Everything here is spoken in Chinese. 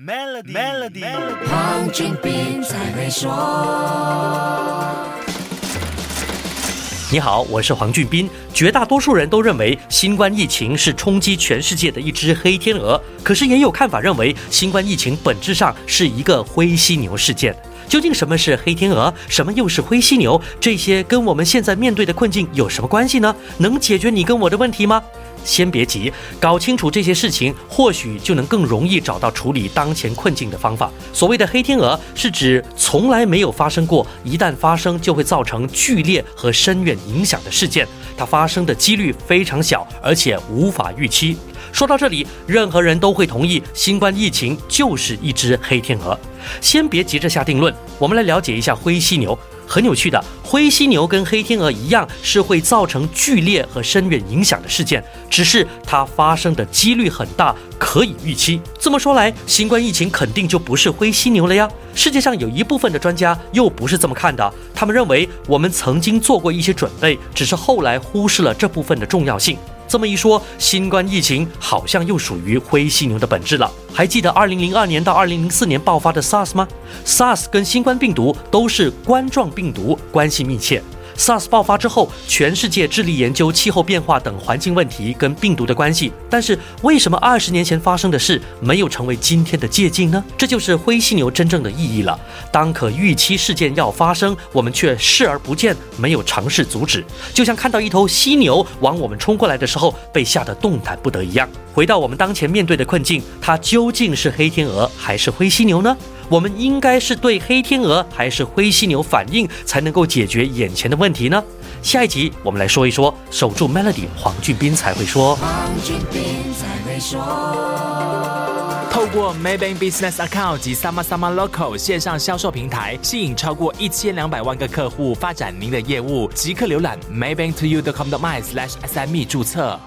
Melody，Melody，黄俊斌才会说。你好，我是黄俊斌。绝大多数人都认为新冠疫情是冲击全世界的一只黑天鹅，可是也有看法认为新冠疫情本质上是一个灰犀牛事件。究竟什么是黑天鹅，什么又是灰犀牛？这些跟我们现在面对的困境有什么关系呢？能解决你跟我的问题吗？先别急，搞清楚这些事情，或许就能更容易找到处理当前困境的方法。所谓的黑天鹅，是指从来没有发生过，一旦发生就会造成剧烈和深远影响的事件。它发生的几率非常小，而且无法预期。说到这里，任何人都会同意，新冠疫情就是一只黑天鹅。先别急着下定论，我们来了解一下灰犀牛。很有趣的，灰犀牛跟黑天鹅一样，是会造成剧烈和深远影响的事件，只是它发生的几率很大，可以预期。这么说来，新冠疫情肯定就不是灰犀牛了呀？世界上有一部分的专家又不是这么看的，他们认为我们曾经做过一些准备，只是后来忽视了这部分的重要性。这么一说，新冠疫情好像又属于灰犀牛的本质了。还记得2002年到2004年爆发的 SARS 吗？SARS 跟新冠病毒都是冠状病毒，关系密切。SARS 爆发之后，全世界致力研究气候变化等环境问题跟病毒的关系。但是，为什么二十年前发生的事没有成为今天的借鉴呢？这就是灰犀牛真正的意义了。当可预期事件要发生，我们却视而不见，没有尝试阻止，就像看到一头犀牛往我们冲过来的时候，被吓得动弹不得一样。回到我们当前面对的困境，它究竟是黑天鹅还是灰犀牛呢？我们应该是对黑天鹅还是灰犀牛反应，才能够解决眼前的问题呢？下一集我们来说一说，守住 Melody，黄俊斌才会说。透过 Maybank Business Account 及 Sama Sama Local 线上销售平台，吸引超过一千两百万个客户，发展您的业务。即刻浏览 maybanktoyou.com.my/sme 注册。